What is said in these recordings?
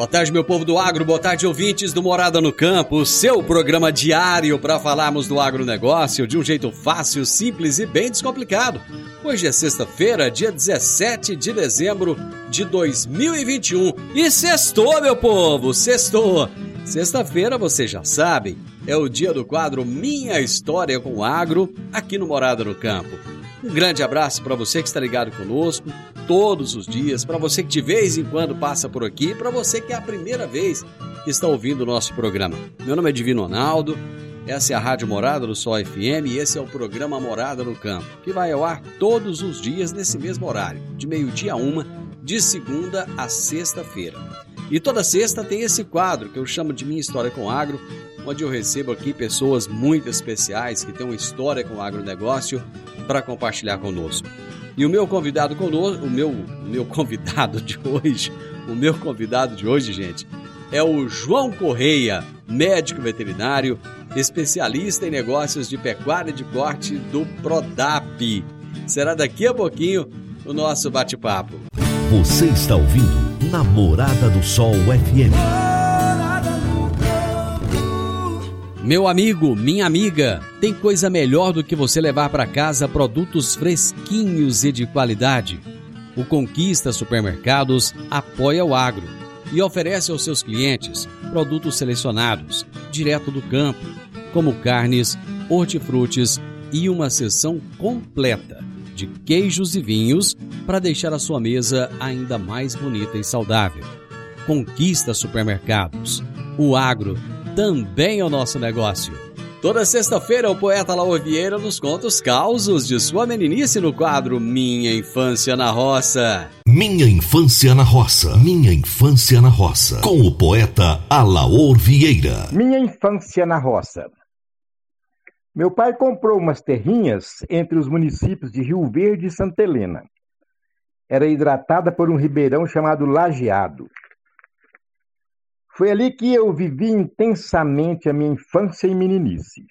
Boa tarde, meu povo do agro, boa tarde, ouvintes do Morada no Campo, seu programa diário para falarmos do agronegócio de um jeito fácil, simples e bem descomplicado. Hoje é sexta-feira, dia 17 de dezembro de 2021 e sextou, meu povo, sextou! Sexta-feira, vocês já sabem, é o dia do quadro Minha História com o Agro, aqui no Morada no Campo. Um grande abraço para você que está ligado conosco todos os dias, para você que de vez em quando passa por aqui, para você que é a primeira vez que está ouvindo o nosso programa. Meu nome é Divino Ronaldo, essa é a Rádio Morada do Sol FM e esse é o programa Morada no Campo, que vai ao ar todos os dias nesse mesmo horário, de meio-dia a uma, de segunda a sexta-feira. E toda sexta tem esse quadro que eu chamo de Minha História com Agro, onde eu recebo aqui pessoas muito especiais que têm uma história com o agronegócio para compartilhar conosco. E o meu convidado conosco, o meu, meu convidado de hoje, o meu convidado de hoje, gente, é o João Correia, médico veterinário, especialista em negócios de pecuária de corte do Prodap. Será daqui a pouquinho o nosso bate-papo. Você está ouvindo Namorada do Sol FM. Meu amigo, minha amiga, tem coisa melhor do que você levar para casa produtos fresquinhos e de qualidade. O Conquista Supermercados apoia o agro e oferece aos seus clientes produtos selecionados, direto do campo, como carnes, hortifrutis e uma seção completa de queijos e vinhos para deixar a sua mesa ainda mais bonita e saudável. Conquista Supermercados. O agro também é o nosso negócio. Toda sexta-feira, o poeta Laor Vieira nos conta os causos de sua meninice no quadro Minha Infância na Roça. Minha Infância na Roça. Minha Infância na Roça. Com o poeta Alaor Vieira. Minha Infância na Roça. Meu pai comprou umas terrinhas entre os municípios de Rio Verde e Santa Helena. Era hidratada por um ribeirão chamado Lajeado. Foi ali que eu vivi intensamente a minha infância e meninice.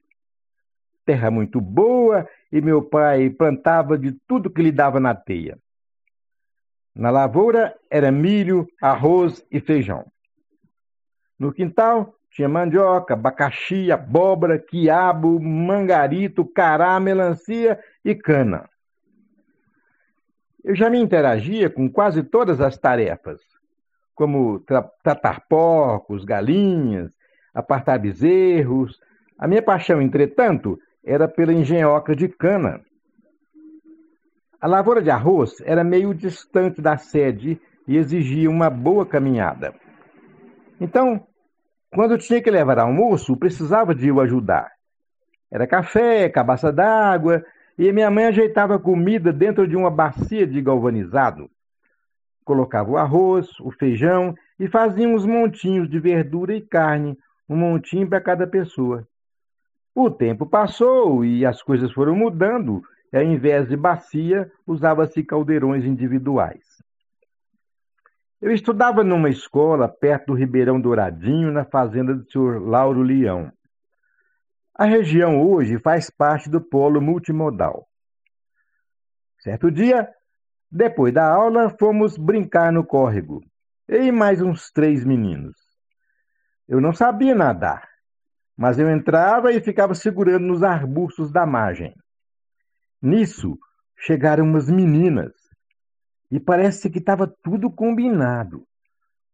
Terra muito boa e meu pai plantava de tudo que lhe dava na teia. Na lavoura era milho, arroz e feijão. No quintal tinha mandioca, abacaxi, abóbora, quiabo, mangarito, cará, melancia e cana. Eu já me interagia com quase todas as tarefas como tra tratar porcos, galinhas, apartar bezerros. A minha paixão, entretanto, era pela engenhoca de cana. A lavoura de arroz era meio distante da sede e exigia uma boa caminhada. Então, quando eu tinha que levar almoço, precisava de eu ajudar. Era café, cabaça d'água, e minha mãe ajeitava a comida dentro de uma bacia de galvanizado colocava o arroz, o feijão e fazia uns montinhos de verdura e carne, um montinho para cada pessoa. O tempo passou e as coisas foram mudando, e ao invés de bacia, usava-se caldeirões individuais. Eu estudava numa escola perto do Ribeirão Douradinho, na fazenda do Sr. Lauro Leão. A região hoje faz parte do polo multimodal. Certo dia, depois da aula, fomos brincar no córrego. E mais uns três meninos. Eu não sabia nadar, mas eu entrava e ficava segurando nos arbustos da margem. Nisso, chegaram umas meninas. E parece que estava tudo combinado.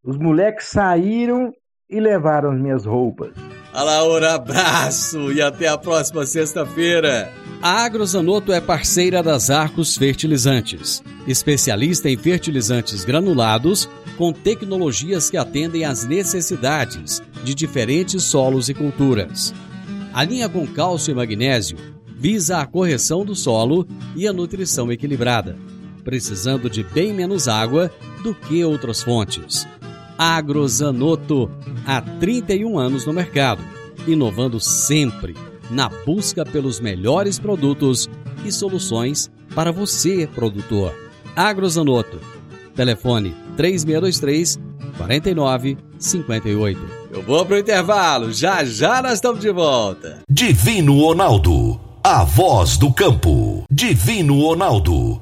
Os moleques saíram e levaram as minhas roupas. Alaura, abraço e até a próxima sexta-feira. A Agrozanoto é parceira das Arcos Fertilizantes, especialista em fertilizantes granulados com tecnologias que atendem às necessidades de diferentes solos e culturas. A linha com cálcio e magnésio visa a correção do solo e a nutrição equilibrada, precisando de bem menos água do que outras fontes. Agrozanoto, há 31 anos no mercado, inovando sempre na busca pelos melhores produtos e soluções para você, produtor. Agrozanoto. Telefone 3623 4958. Eu vou pro intervalo, já já nós estamos de volta. Divino Ronaldo, a voz do campo. Divino Ronaldo,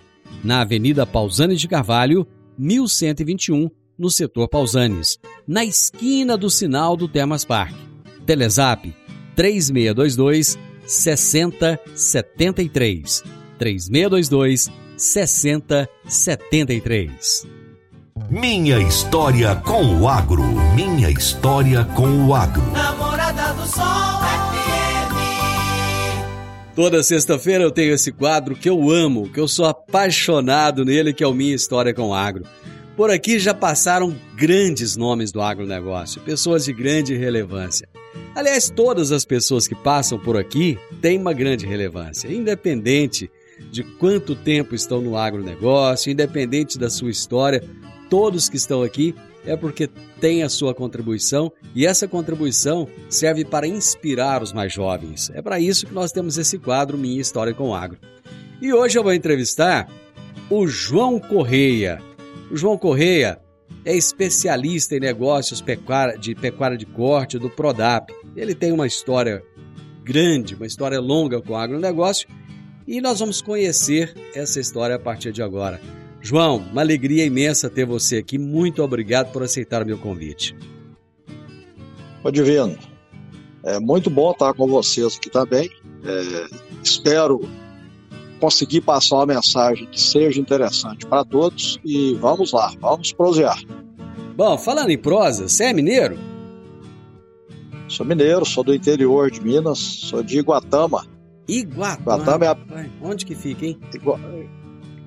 na Avenida Pausanes de Carvalho, 1121, no setor Pausanes, na esquina do sinal do Termas Park. Telezap 3622 6073. 3622 6073. Minha história com o agro. Minha história com o agro. Namorada do Sol. Toda sexta-feira eu tenho esse quadro que eu amo, que eu sou apaixonado nele, que é o Minha História com o Agro. Por aqui já passaram grandes nomes do agronegócio, pessoas de grande relevância. Aliás, todas as pessoas que passam por aqui têm uma grande relevância, independente de quanto tempo estão no agronegócio, independente da sua história, todos que estão aqui é porque têm a sua contribuição e essa contribuição serve para inspirar os mais jovens. É para isso que nós temos esse quadro Minha História com o Agro. E hoje eu vou entrevistar o João Correia. O João Correia é especialista em negócios de pecuária de corte do Prodap. Ele tem uma história grande, uma história longa com o agronegócio e nós vamos conhecer essa história a partir de agora. João, uma alegria imensa ter você aqui. Muito obrigado por aceitar o meu convite. Ô Divino, é muito bom estar com vocês aqui também. É, espero conseguir passar uma mensagem que seja interessante para todos e vamos lá, vamos prosear. Bom, falando em prosa, você é mineiro? Sou mineiro, sou do interior de Minas, sou de Iguatama. Iguatama? Iguatama é a... Onde que fica, hein?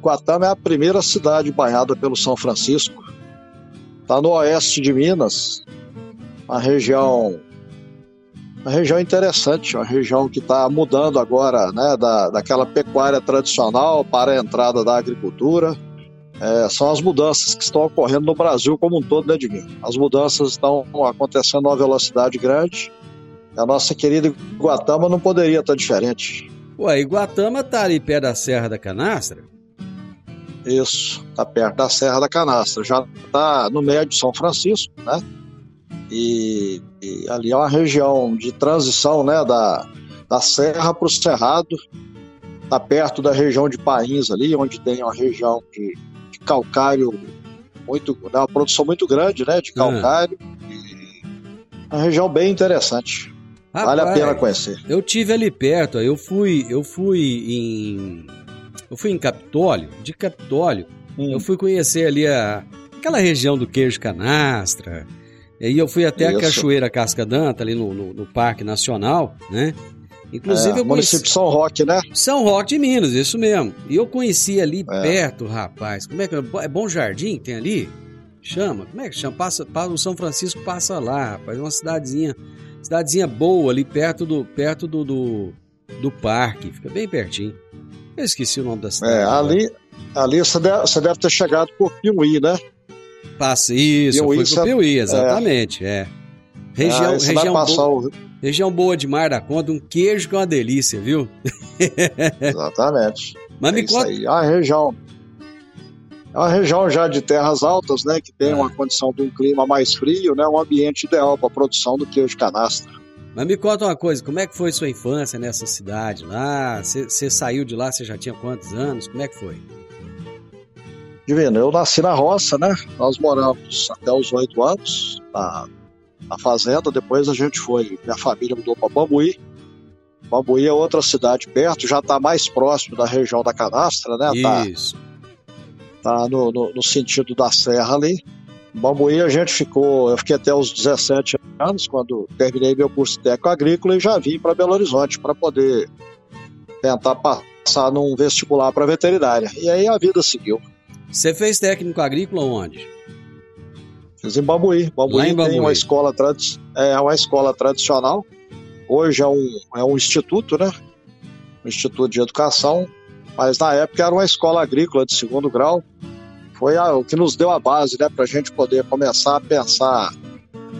Iguatama é a primeira cidade banhada pelo São Francisco. Está no oeste de Minas, uma região uma região interessante, uma região que está mudando agora, né, da, daquela pecuária tradicional para a entrada da agricultura. É, são as mudanças que estão ocorrendo no Brasil como um todo, né, Divino? As mudanças estão acontecendo a uma velocidade grande. A nossa querida Iguatama não poderia estar diferente. Ué, Iguatama está ali perto da Serra da Canastra? Isso, está perto da Serra da Canastra. Já está no meio de São Francisco, né? E, e, ali é uma região de transição né, da, da serra para o cerrado, está perto da região de Pains ali, onde tem uma região de, de calcário muito, né, uma produção muito grande né, de ah. calcário. Uma região bem interessante. Rapaz, vale a pena conhecer. Eu tive ali perto, eu fui, eu fui em eu fui em Capitólio, de Capitólio, hum. eu fui conhecer ali a, aquela região do queijo canastra, e aí eu fui até Isso. a Cachoeira Casca Danta, ali no, no, no Parque Nacional, né? Inclusive, é, eu conheci... município São Roque, né? São Roque de Minas, isso mesmo. E eu conheci ali é. perto, rapaz. Como é que é? É Bom Jardim que tem ali? Chama? Como é que chama? Passa, passa, o São Francisco passa lá, rapaz. Uma cidadezinha, cidadezinha boa ali perto do perto do, do, do parque. Fica bem pertinho. Eu esqueci o nome da cidade. É, ali, ali você deve, você deve ter chegado por Piuí, né? Passa, isso, Piuí, foi pro Piuí, exatamente, é. é. Região, ah, região, boa, o... região boa de Mar da Conta, um queijo que é uma delícia, viu? Exatamente. Mas é me conta... Aí. A região é uma região já de terras altas, né, que tem é. uma condição de um clima mais frio, né, um ambiente ideal para a produção do queijo canastra. Mas me conta uma coisa, como é que foi sua infância nessa cidade lá? Você saiu de lá, você já tinha quantos anos? Como é que foi? Divino, eu nasci na roça, né? Nós moramos até os oito anos na, na, fazenda. Depois a gente foi, minha família mudou para Bambuí. Bambuí é outra cidade perto, já está mais próximo da região da Canastra, né? Tá Isso. Tá, tá no, no, no, sentido da serra ali. Bambuí a gente ficou, eu fiquei até os 17 anos, quando terminei meu curso técnico agrícola e já vim para Belo Horizonte para poder tentar passar num vestibular para veterinária. E aí a vida seguiu. Você fez técnico agrícola onde? Fiz em Bambuí. Bambuí, em Bambuí. tem uma escola, tradi é uma escola tradicional. Hoje é um, é um instituto, né? Um instituto de educação. Mas na época era uma escola agrícola de segundo grau. Foi a, o que nos deu a base, né? Para a gente poder começar a pensar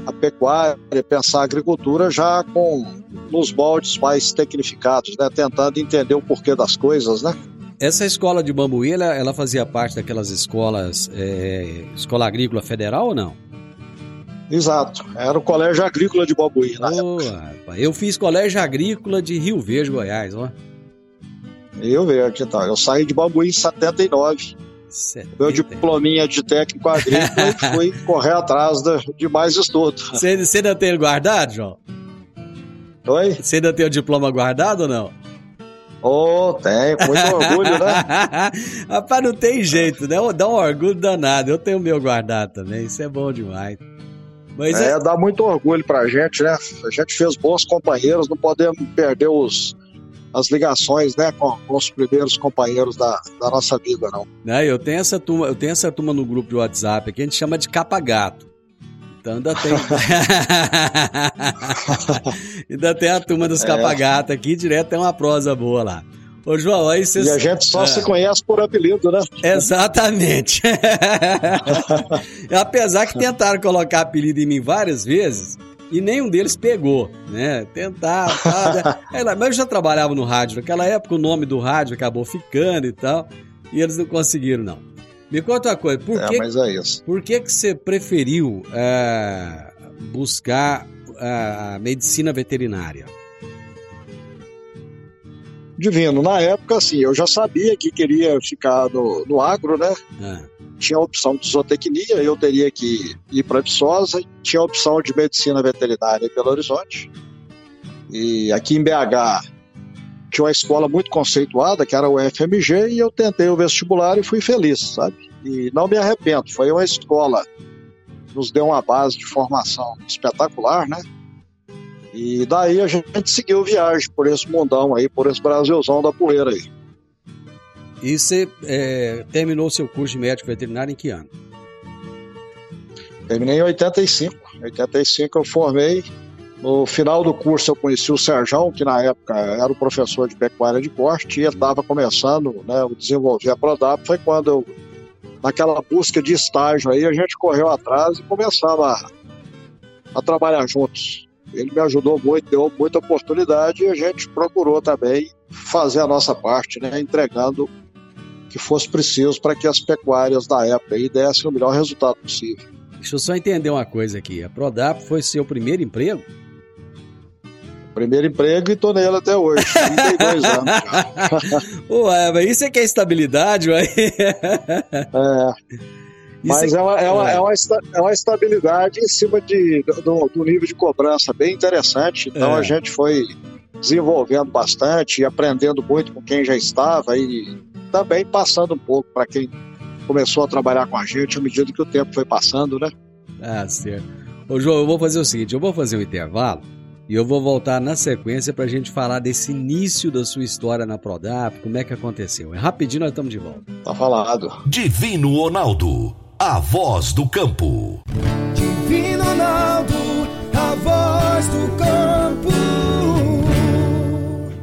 a pecuária, pensar a agricultura já com nos moldes mais tecnificados, né? Tentando entender o porquê das coisas, né? Essa escola de Bambuí, ela, ela fazia parte daquelas escolas, é, escola agrícola federal ou não? Exato, era o Colégio Agrícola de Bambuí na oh, época. Eu fiz Colégio Agrícola de Rio Verde, Goiás, ó. Rio Verde, então. Eu saí de Bambuí em 79. 70. Meu diplominha de técnico agrícola e fui correr atrás de, mais estudos. Você, você ainda tem ele guardado, João? Oi? Você ainda tem o diploma guardado ou não? Oh, tem, muito orgulho, né? Rapaz, não tem jeito, né? Dá um orgulho danado. Eu tenho o meu guardado também, isso é bom demais. Mas é, é, dá muito orgulho pra gente, né? A gente fez bons companheiros, não podemos perder os, as ligações, né, com, com, os primeiros companheiros da, da nossa vida, não. É, eu tenho essa turma, eu tenho essa turma no grupo de WhatsApp que a gente chama de capa gato. Então ainda tem. ainda tem a turma dos é. aqui, direto tem uma prosa boa lá. Ô, João, aí você. E a gente só é. se conhece por apelido, né? Exatamente. Apesar que tentaram colocar apelido em mim várias vezes e nenhum deles pegou, né? Tentar, tá, mas eu já trabalhava no rádio. Naquela época o nome do rádio acabou ficando e tal, e eles não conseguiram, não. Me conta uma coisa, por, é, que, é por que, que você preferiu é, buscar a medicina veterinária? Divino, na época, assim, eu já sabia que queria ficar no, no agro, né? É. Tinha a opção de zootecnia, eu teria que ir para Viçosa, tinha a opção de medicina veterinária em Belo Horizonte. E aqui em BH tinha uma escola muito conceituada, que era o FMG, e eu tentei o vestibular e fui feliz, sabe? E não me arrependo. Foi uma escola que nos deu uma base de formação espetacular, né? E daí a gente seguiu viagem por esse mundão aí, por esse Brasilzão da poeira aí. E você é, terminou seu curso de médico veterinário em que ano? Terminei em 85. Em 85 eu formei no final do curso eu conheci o Serjão, que na época era o professor de pecuária de corte, e estava começando né, a desenvolver a Prodap. Foi quando eu, naquela busca de estágio aí, a gente correu atrás e começava a, a trabalhar juntos. Ele me ajudou muito, deu muita oportunidade e a gente procurou também fazer a nossa parte, né, entregando o que fosse preciso para que as pecuárias da época aí dessem o melhor resultado possível. Deixa eu só entender uma coisa aqui. A Prodap foi seu primeiro emprego? Primeiro emprego e tô nele até hoje. 32 anos. Ué, mas isso é que é estabilidade, ué. É. Mas é, uma, é, uma, é, uma, é uma estabilidade em cima de, do, do nível de cobrança bem interessante. Então é. a gente foi desenvolvendo bastante e aprendendo muito com quem já estava e também passando um pouco para quem começou a trabalhar com a gente à medida que o tempo foi passando, né? Ah, certo. Ô, João, eu vou fazer o seguinte: eu vou fazer um intervalo e eu vou voltar na sequência para a gente falar desse início da sua história na Prodap, como é que aconteceu. É rapidinho, nós estamos de volta. Tá falado. Divino Ronaldo, a voz do campo. Divino Ronaldo, a voz do campo.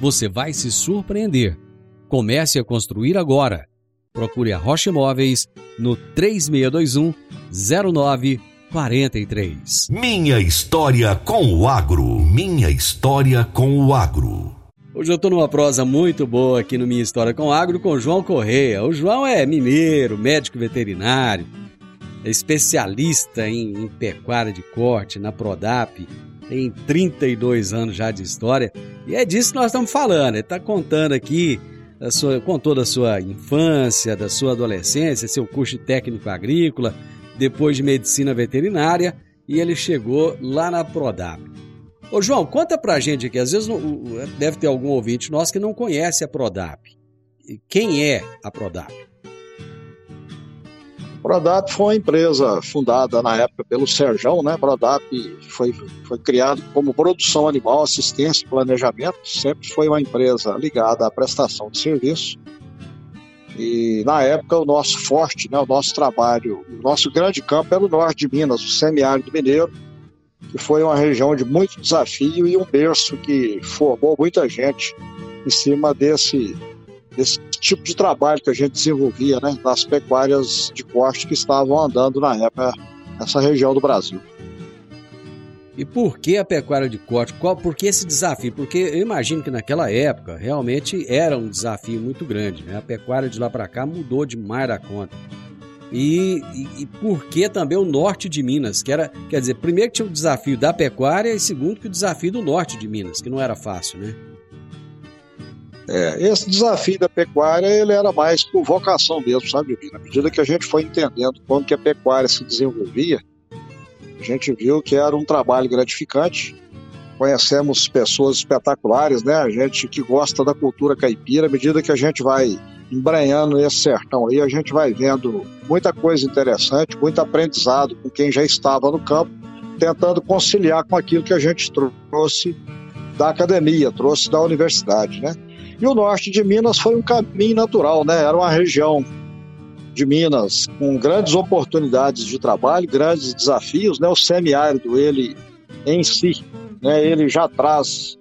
você vai se surpreender. Comece a construir agora. Procure a Rocha Imóveis no 3621 0943. Minha história com o agro. Minha história com o agro. Hoje eu estou numa prosa muito boa aqui no Minha História com o Agro com o João Correia. O João é mineiro, médico veterinário, é especialista em, em pecuária de corte na Prodap, tem 32 anos já de história e é disso que nós estamos falando. Ele está contando aqui da sua, contou da sua infância, da sua adolescência, seu curso técnico agrícola, depois de medicina veterinária e ele chegou lá na Prodap. Ô João, conta pra gente aqui, às vezes deve ter algum ouvinte nosso que não conhece a Prodap. Quem é a Prodap? Prodap foi uma empresa fundada na época pelo Serjão, né? Prodap foi, foi criado como produção animal, assistência e planejamento, sempre foi uma empresa ligada à prestação de serviço. E na época o nosso forte, né, o nosso trabalho, o nosso grande campo era o norte de Minas, o semiárido mineiro, que foi uma região de muito desafio e um berço que formou muita gente em cima desse desse tipo de trabalho que a gente desenvolvia né, nas pecuárias de corte que estavam andando na época nessa região do Brasil. E por que a pecuária de corte? Qual, por que esse desafio? Porque eu imagino que naquela época realmente era um desafio muito grande. Né? A pecuária de lá para cá mudou demais da conta. E, e, e, por que também o norte de Minas? Que era, quer dizer, primeiro que tinha o desafio da pecuária e segundo que o desafio do norte de Minas, que não era fácil, né? É, esse desafio da pecuária ele era mais por vocação mesmo, sabe, Na medida que a gente foi entendendo como que a pecuária se desenvolvia, a gente viu que era um trabalho gratificante. Conhecemos pessoas espetaculares, né? A gente que gosta da cultura caipira, à medida que a gente vai embranhando esse sertão aí, a gente vai vendo muita coisa interessante, muito aprendizado com quem já estava no campo, tentando conciliar com aquilo que a gente trouxe da academia, trouxe da universidade, né? E o norte de Minas foi um caminho natural, né? Era uma região de Minas com grandes oportunidades de trabalho, grandes desafios, né? O semiárido, ele em si, né? Ele já traz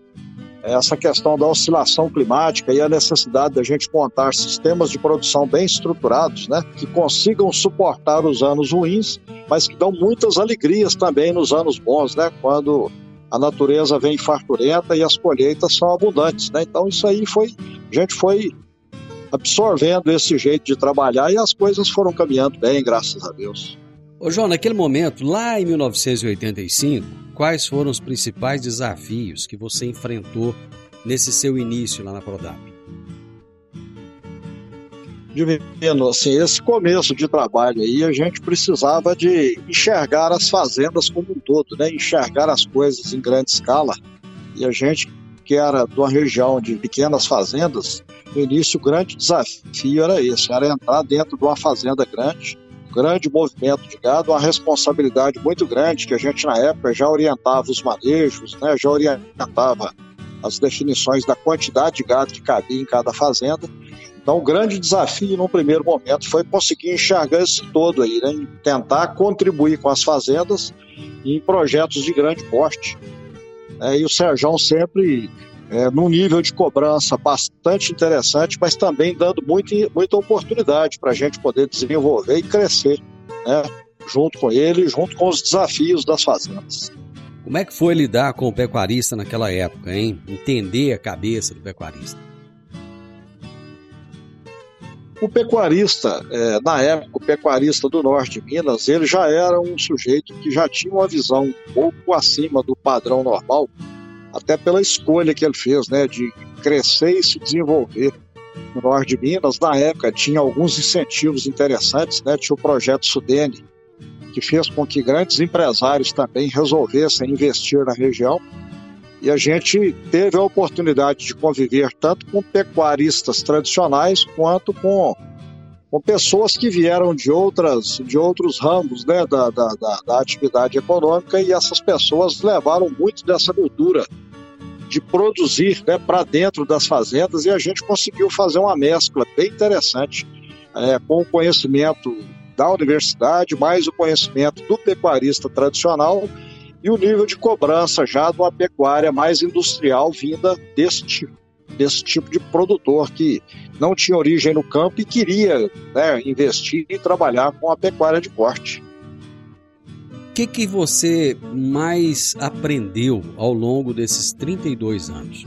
essa questão da oscilação climática e a necessidade da gente montar sistemas de produção bem estruturados, né, que consigam suportar os anos ruins, mas que dão muitas alegrias também nos anos bons, né, quando a natureza vem farturenta e as colheitas são abundantes, né? Então isso aí foi, a gente foi absorvendo esse jeito de trabalhar e as coisas foram caminhando bem, graças a Deus. Ô João, naquele momento, lá em 1985, quais foram os principais desafios que você enfrentou nesse seu início lá na Prodap? Divino, assim, esse começo de trabalho aí, a gente precisava de enxergar as fazendas como um todo, né? Enxergar as coisas em grande escala. E a gente que era de uma região de pequenas fazendas, no início o grande desafio era esse, era entrar dentro de uma fazenda grande, grande movimento de gado, uma responsabilidade muito grande que a gente na época já orientava os manejos, né, já orientava as definições da quantidade de gado que cabia em cada fazenda. Então, o grande desafio no primeiro momento foi conseguir enxergar isso todo aí, né, tentar contribuir com as fazendas em projetos de grande porte. É, e o Serjão sempre é, num nível de cobrança bastante interessante, mas também dando muito, muita oportunidade para a gente poder desenvolver e crescer, né? junto com ele, junto com os desafios das fazendas. Como é que foi lidar com o pecuarista naquela época, hein? Entender a cabeça do pecuarista. O pecuarista, é, na época, o pecuarista do norte de Minas, ele já era um sujeito que já tinha uma visão um pouco acima do padrão normal até pela escolha que ele fez, né, de crescer e se desenvolver no norte de Minas. Na época tinha alguns incentivos interessantes, né, tinha o projeto Sudene, que fez com que grandes empresários também resolvessem investir na região. E a gente teve a oportunidade de conviver tanto com pecuaristas tradicionais quanto com, com pessoas que vieram de, outras, de outros ramos né, da, da, da, da atividade econômica e essas pessoas levaram muito dessa cultura de produzir né, para dentro das fazendas e a gente conseguiu fazer uma mescla bem interessante é, com o conhecimento da universidade, mais o conhecimento do pecuarista tradicional e o nível de cobrança já de uma pecuária mais industrial vinda desse tipo, desse tipo de produtor que não tinha origem no campo e queria né, investir e trabalhar com a pecuária de corte. O que, que você mais aprendeu ao longo desses 32 anos?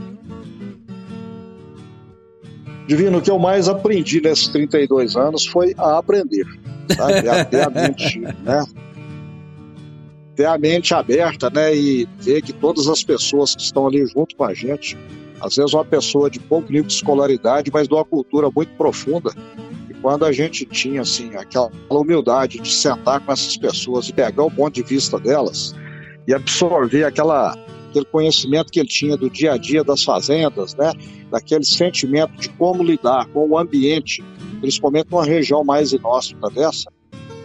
Divino, o que eu mais aprendi nesses 32 anos foi a aprender. Sabe? A ter a mente, né? Ter a mente aberta, né? E ver que todas as pessoas que estão ali junto com a gente, às vezes uma pessoa de pouco nível de escolaridade, mas de uma cultura muito profunda. E quando a gente tinha, assim, aquela humildade de sentar com essas pessoas e pegar o ponto de vista delas e absorver aquela aquele conhecimento que ele tinha do dia a dia das fazendas, né? Daquele sentimento de como lidar com o ambiente, principalmente numa região mais inóspita dessa,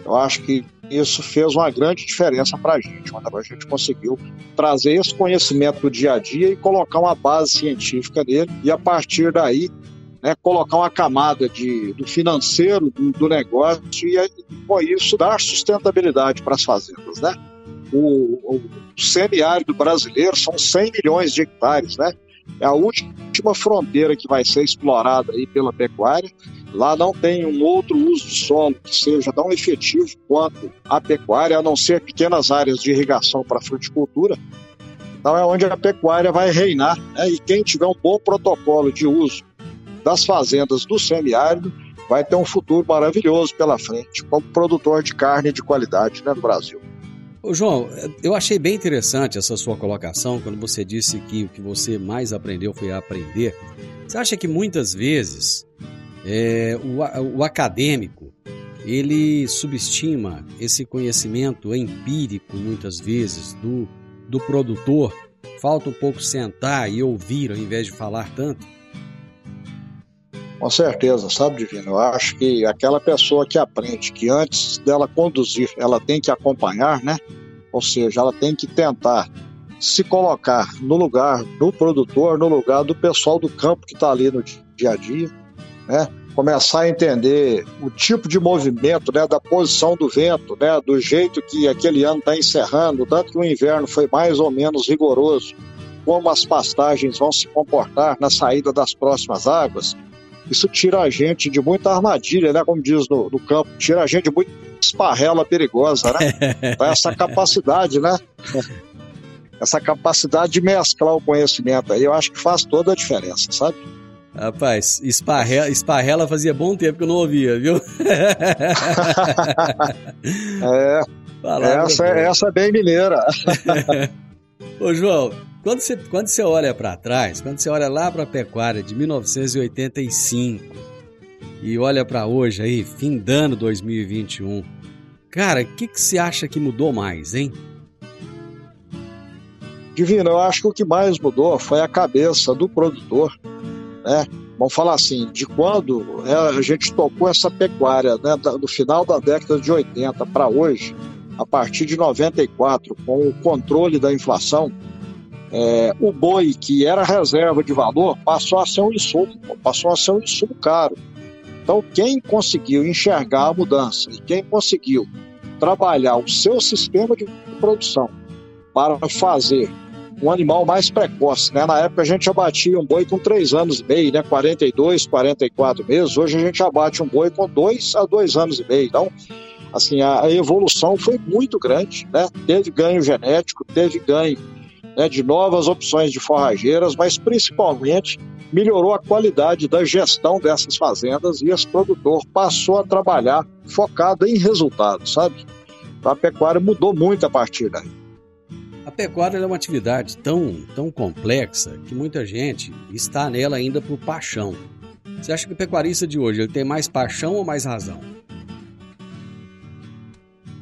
eu acho que isso fez uma grande diferença para a gente, quando a gente conseguiu trazer esse conhecimento do dia a dia e colocar uma base científica nele, e a partir daí né, colocar uma camada de, do financeiro do, do negócio e, com isso, dar sustentabilidade para as fazendas. Né? O, o semiárido brasileiro são 100 milhões de hectares, né? É a última fronteira que vai ser explorada aí pela pecuária. Lá não tem um outro uso de solo que seja tão efetivo quanto a pecuária, a não ser pequenas áreas de irrigação para fruticultura. Então é onde a pecuária vai reinar. Né? E quem tiver um bom protocolo de uso das fazendas do semiárido vai ter um futuro maravilhoso pela frente, como produtor de carne de qualidade né, no Brasil. Ô, João, eu achei bem interessante essa sua colocação quando você disse que o que você mais aprendeu foi aprender. Você acha que muitas vezes é, o, o acadêmico ele subestima esse conhecimento empírico, muitas vezes, do, do produtor? Falta um pouco sentar e ouvir ao invés de falar tanto? Com certeza, sabe, Divino? Eu acho que aquela pessoa que aprende que antes dela conduzir, ela tem que acompanhar, né? Ou seja, ela tem que tentar se colocar no lugar do produtor, no lugar do pessoal do campo que está ali no dia a dia, né? Começar a entender o tipo de movimento, né, da posição do vento, né, do jeito que aquele ano está encerrando, tanto que o inverno foi mais ou menos rigoroso, como as pastagens vão se comportar na saída das próximas águas, isso tira a gente de muita armadilha, né? Como diz no, no campo, tira a gente de muita esparrela perigosa, né? Então, essa capacidade, né? Essa capacidade de mesclar o conhecimento aí, eu acho que faz toda a diferença, sabe? Rapaz, esparrela, esparrela fazia bom tempo que eu não ouvia, viu? é, essa, é, essa é bem mineira. Ô, João, quando você, quando você olha para trás, quando você olha lá para a pecuária de 1985 e olha para hoje aí, fim de ano 2021, cara, o que, que você acha que mudou mais, hein? Divino, eu acho que o que mais mudou foi a cabeça do produtor, né? Vamos falar assim, de quando é, a gente tocou essa pecuária, né, do final da década de 80 para hoje, a partir de 94, com o controle da inflação, é, o boi, que era reserva de valor, passou a ser um insumo, passou a ser um insumo caro. Então, quem conseguiu enxergar a mudança e quem conseguiu trabalhar o seu sistema de produção para fazer um animal mais precoce, né? Na época a gente abatia um boi com 3 anos e meio, né? 42, 44 meses. Hoje a gente abate um boi com 2 a 2 anos e meio. Então, assim, a, evolução foi muito grande, né? Teve ganho genético, teve ganho né, de novas opções de forrageiras, mas principalmente melhorou a qualidade da gestão dessas fazendas e esse produtor passou a trabalhar focado em resultados, sabe? A pecuária mudou muito a partir daí. A pecuária é uma atividade tão, tão complexa que muita gente está nela ainda por paixão. Você acha que o pecuarista de hoje ele tem mais paixão ou mais razão?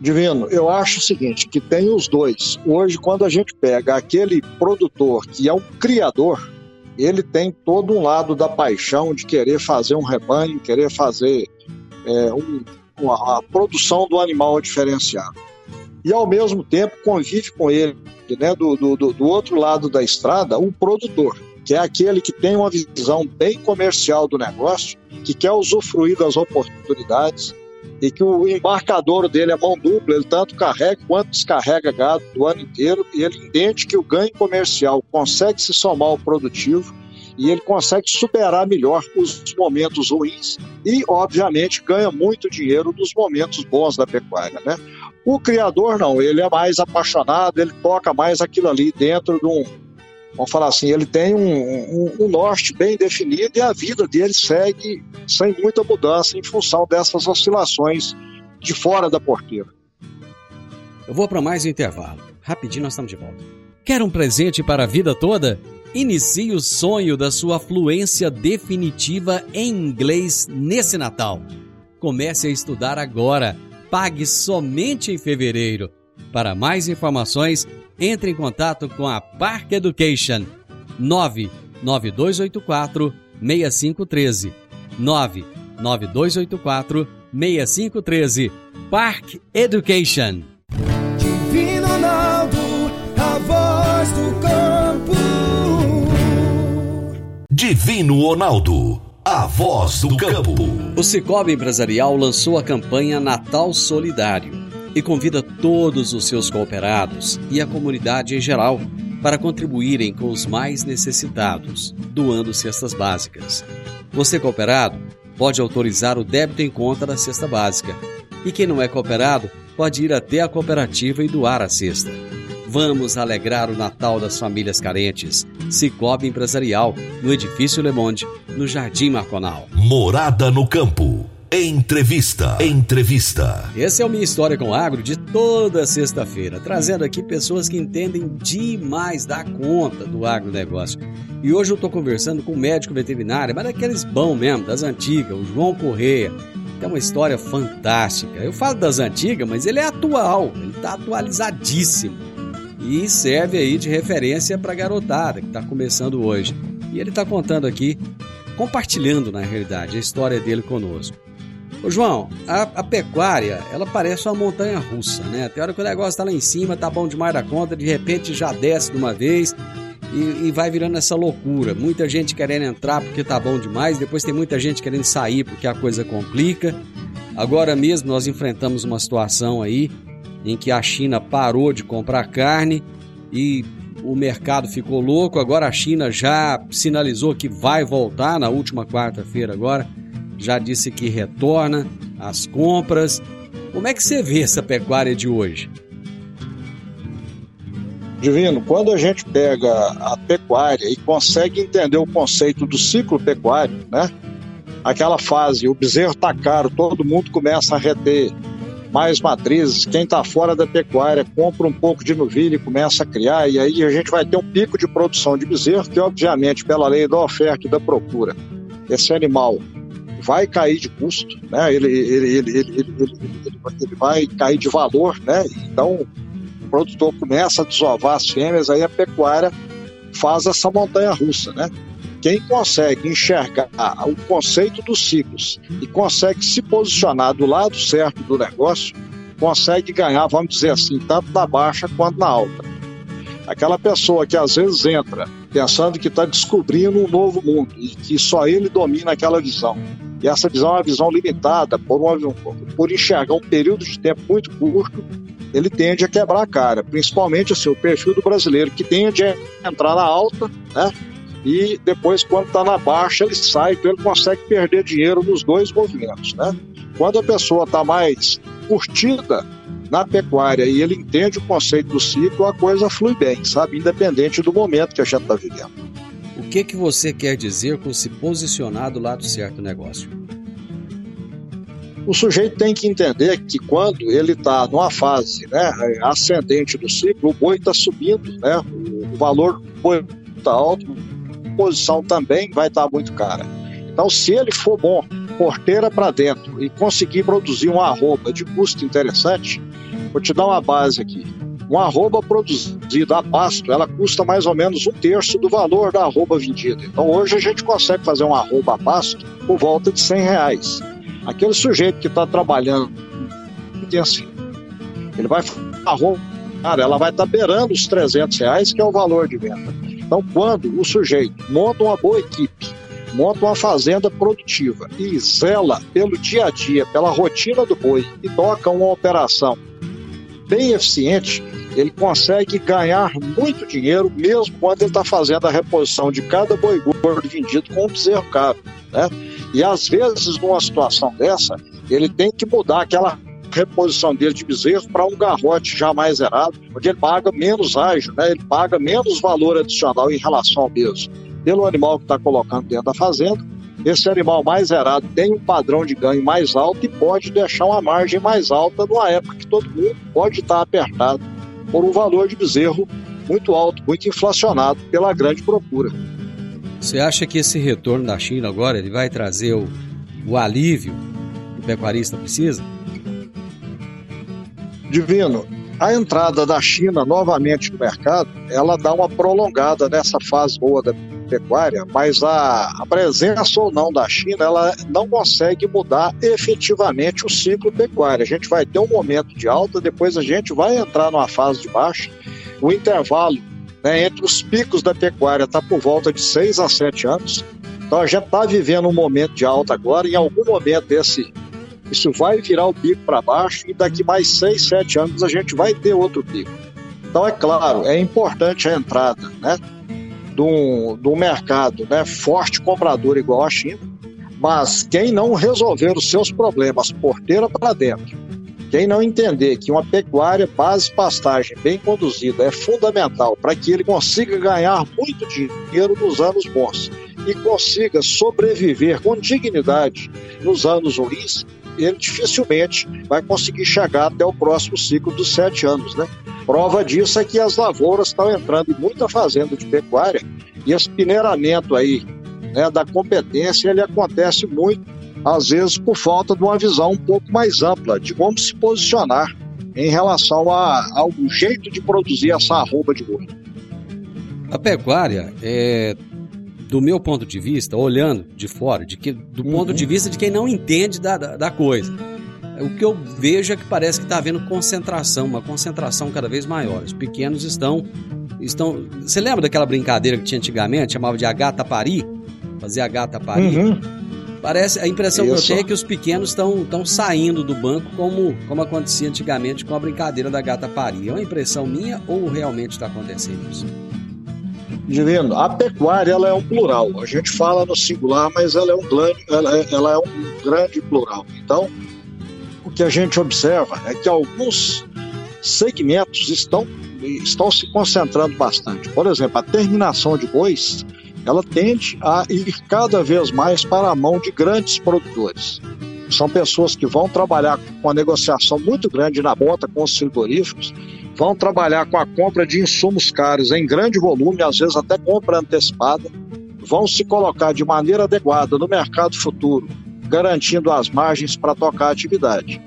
Divino, eu acho o seguinte, que tem os dois. Hoje, quando a gente pega aquele produtor que é um criador, ele tem todo um lado da paixão de querer fazer um rebanho, querer fazer é, um, uma, a produção do animal diferenciado. E, ao mesmo tempo, convive com ele, né, do, do, do outro lado da estrada, um produtor, que é aquele que tem uma visão bem comercial do negócio, que quer usufruir das oportunidades, e que o embarcador dele é mão dupla, ele tanto carrega quanto descarrega gado do ano inteiro, e ele entende que o ganho comercial consegue se somar ao produtivo e ele consegue superar melhor os momentos ruins e, obviamente, ganha muito dinheiro nos momentos bons da pecuária, né? O criador não, ele é mais apaixonado, ele toca mais aquilo ali dentro de um, vamos falar assim, ele tem um, um, um, norte bem definido e a vida dele segue sem muita mudança em função dessas oscilações de fora da porteira. Eu vou para mais um intervalo. Rapidinho nós estamos de volta. Quer um presente para a vida toda? Inicie o sonho da sua fluência definitiva em inglês nesse Natal. Comece a estudar agora. Pague somente em fevereiro. Para mais informações, entre em contato com a Park Education. 99284 6513 99284 6513 Park Education. Divino Ronaldo, a voz do campo. Divino Ronaldo, a voz do campo. O Cicobi Empresarial lançou a campanha Natal Solidário e convida todos os seus cooperados e a comunidade em geral para contribuírem com os mais necessitados, doando cestas básicas. Você cooperado pode autorizar o débito em conta da cesta básica. E quem não é cooperado pode ir até a cooperativa e doar a cesta. Vamos alegrar o Natal das famílias carentes. Cicobi Empresarial, no Edifício Le Monde, no Jardim Marconal. Morada no campo. Entrevista. Entrevista. Esse é o Minha História com Agro de toda sexta-feira, trazendo aqui pessoas que entendem demais da conta do agronegócio. E hoje eu estou conversando com um médico veterinário, mas daqueles bons mesmo, das antigas, o João Correia. Tem uma história fantástica. Eu falo das antigas, mas ele é atual, ele está atualizadíssimo. E serve aí de referência para a garotada que está começando hoje. E ele está contando aqui, compartilhando na realidade, a história dele conosco. Ô João, a, a, pecuária, ela parece uma montanha russa, né? Tem hora que o negócio tá lá em cima, tá bom demais da conta, de repente já desce de uma vez e, e vai virando essa loucura. Muita gente querendo entrar porque tá bom demais, depois tem muita gente querendo sair porque a coisa complica. Agora mesmo nós enfrentamos uma situação aí em que a China parou de comprar carne e o mercado ficou louco. Agora a China já sinalizou que vai voltar na última quarta-feira agora já disse que retorna às compras. Como é que você vê essa pecuária de hoje? Divino, quando a gente pega a pecuária e consegue entender o conceito do ciclo pecuário, né? Aquela fase, o bezerro tá caro, todo mundo começa a reter mais matrizes, quem está fora da pecuária compra um pouco de novilho e começa a criar, e aí a gente vai ter um pico de produção de bezerro, que obviamente, pela lei da oferta e da procura, esse animal vai cair de custo, né? ele, ele, ele, ele, ele, vai cair de valor, né? então o produtor começa a desovar as fêmeas, aí a pecuária faz essa montanha russa. Né? Quem consegue enxergar o conceito dos ciclos e consegue se posicionar do lado certo do negócio, consegue ganhar, vamos dizer assim, tanto na baixa quanto na alta. Aquela pessoa que às vezes entra pensando que está descobrindo um novo mundo e que só ele domina aquela visão e essa visão é uma visão limitada, por, uma, por enxergar um período de tempo muito curto, ele tende a quebrar a cara, principalmente assim, o perfil do brasileiro, que tende a entrar na alta, né? E depois, quando está na baixa, ele sai, então ele consegue perder dinheiro nos dois movimentos, né? Quando a pessoa está mais curtida na pecuária e ele entende o conceito do ciclo, a coisa flui bem, sabe? Independente do momento que a gente está vivendo. O que, que você quer dizer com se posicionar do lado certo do negócio? O sujeito tem que entender que quando ele está numa fase né, ascendente do ciclo, o boi está subindo, né, o valor do boi está alto, a posição também vai estar tá muito cara. Então, se ele for bom, porteira para dentro e conseguir produzir um arroba de custo interessante, vou te dar uma base aqui. Uma arroba produzida a pasto, ela custa mais ou menos um terço do valor da arroba vendida. Então hoje a gente consegue fazer uma arroba a pasto por volta de 100 reais. Aquele sujeito que está trabalhando intensivo, ele vai arroba, cara, ela vai estar tá beirando os 300 reais, que é o valor de venda. Então quando o sujeito monta uma boa equipe, monta uma fazenda produtiva e zela pelo dia a dia, pela rotina do boi e toca uma operação bem eficiente, ele consegue ganhar muito dinheiro mesmo quando ele está fazendo a reposição de cada boi gordo vendido com um bezerro caro. Né? E às vezes, numa situação dessa, ele tem que mudar aquela reposição dele de bezerro para um garrote já mais zerado, onde ele paga menos ágio, né? ele paga menos valor adicional em relação ao mesmo. Pelo animal que está colocando dentro da fazenda, esse animal mais zerado tem um padrão de ganho mais alto e pode deixar uma margem mais alta numa época que todo mundo pode estar apertado por um valor de bezerro muito alto, muito inflacionado pela grande procura. Você acha que esse retorno da China agora ele vai trazer o, o alívio que o pecuarista precisa? Divino, a entrada da China novamente no mercado, ela dá uma prolongada nessa fase boa da pecuária, mas a, a, presença ou não da China, ela não consegue mudar efetivamente o ciclo pecuário. A gente vai ter um momento de alta, depois a gente vai entrar numa fase de baixa. O intervalo né, entre os picos da pecuária está por volta de 6 a 7 anos. Então a gente está vivendo um momento de alta agora, em algum momento esse isso vai virar o pico para baixo e daqui mais 6, 7 anos a gente vai ter outro pico. Então, é claro, é importante a entrada né, do, do mercado né, forte comprador igual a China, mas quem não resolver os seus problemas porteira para dentro, quem não entender que uma pecuária base pastagem bem conduzida é fundamental para que ele consiga ganhar muito dinheiro nos anos bons e consiga sobreviver com dignidade nos anos ruins, ele dificilmente vai conseguir chegar até o próximo ciclo dos sete anos, né? Prova disso é que as lavouras estão entrando em muita fazenda de pecuária e esse peneiramento aí né, da competência ele acontece muito, às vezes, por falta de uma visão um pouco mais ampla de como se posicionar em relação a, ao jeito de produzir essa arroba de boi. A pecuária, é, do meu ponto de vista, olhando de fora, de que, do uhum. ponto de vista de quem não entende da, da, da coisa, o que eu vejo é que parece que está havendo concentração, uma concentração cada vez maior. Os pequenos estão. estão Você lembra daquela brincadeira que tinha antigamente, chamava de a gata pari? Fazia a gata pari? Uhum. Parece, a impressão Isso. que eu tenho é que os pequenos estão, estão saindo do banco como, como acontecia antigamente com a brincadeira da gata pari. É uma impressão minha ou realmente está acontecendo isso? Divino, a pecuária ela é um plural. A gente fala no singular, mas ela é um grande, ela é, ela é um grande plural. Então, o que a gente observa é que alguns segmentos estão, estão se concentrando bastante. Por exemplo, a terminação de bois, ela tende a ir cada vez mais para a mão de grandes produtores. São pessoas que vão trabalhar com uma negociação muito grande na ponta com os frigoríficos, vão trabalhar com a compra de insumos caros em grande volume, às vezes até compra antecipada, vão se colocar de maneira adequada no mercado futuro garantindo as margens para tocar a atividade.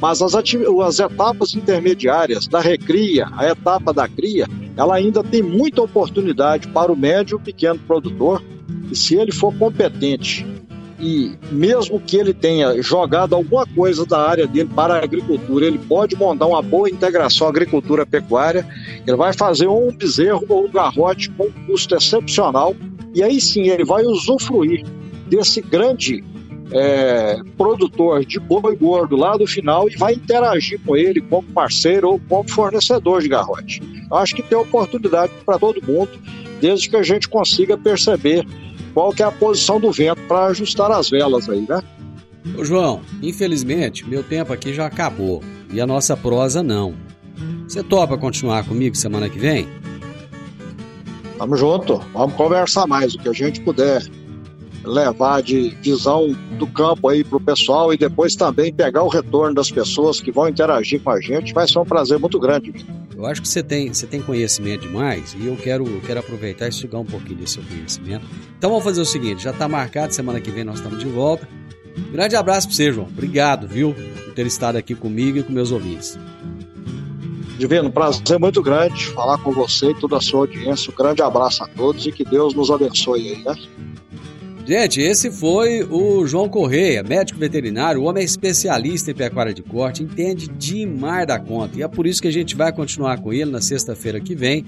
Mas as, as etapas intermediárias da recria, a etapa da cria, ela ainda tem muita oportunidade para o médio e pequeno produtor, e se ele for competente e mesmo que ele tenha jogado alguma coisa da área dele para a agricultura, ele pode montar uma boa integração agricultura-pecuária, ele vai fazer um bezerro ou um garrote com um custo excepcional, e aí sim ele vai usufruir desse grande é, produtor de boi gordo lá do final e vai interagir com ele como parceiro ou como fornecedor de garrote. Acho que tem oportunidade para todo mundo, desde que a gente consiga perceber qual que é a posição do vento para ajustar as velas aí, né? Ô João, infelizmente meu tempo aqui já acabou e a nossa prosa não. Você topa continuar comigo semana que vem? Tamo junto, vamos conversar mais o que a gente puder levar de visão do campo aí para o pessoal e depois também pegar o retorno das pessoas que vão interagir com a gente. Vai ser um prazer muito grande. Eu acho que você tem, você tem conhecimento demais e eu quero, quero aproveitar e sugar um pouquinho desse seu conhecimento. Então vamos fazer o seguinte: já está marcado, semana que vem nós estamos de volta. Grande abraço para você, João. Obrigado, viu, por ter estado aqui comigo e com meus ouvintes. Divino, prazer muito grande falar com você e toda a sua audiência. Um grande abraço a todos e que Deus nos abençoe aí, né? Gente, esse foi o João Correia, médico veterinário, homem especialista em pecuária de corte, entende demais da conta. E é por isso que a gente vai continuar com ele na sexta-feira que vem,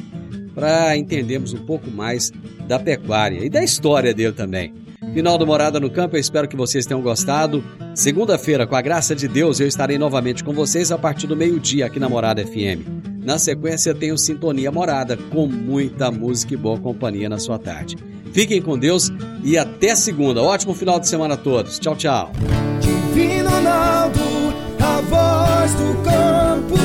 para entendermos um pouco mais da pecuária e da história dele também. Final do Morada no Campo, eu espero que vocês tenham gostado. Segunda-feira, com a graça de Deus, eu estarei novamente com vocês a partir do meio-dia aqui na Morada FM. Na sequência, tenho Sintonia Morada, com muita música e boa companhia na sua tarde. Fiquem com Deus e até segunda. Ótimo final de semana a todos. Tchau, tchau. Divino Ronaldo, a voz do campo.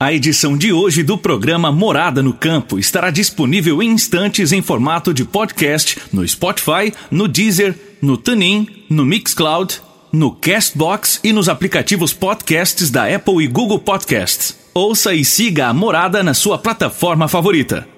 A edição de hoje do programa Morada no Campo estará disponível em instantes em formato de podcast no Spotify, no Deezer, no TuneIn, no Mixcloud, no Castbox e nos aplicativos podcasts da Apple e Google Podcasts. Ouça e siga a Morada na sua plataforma favorita.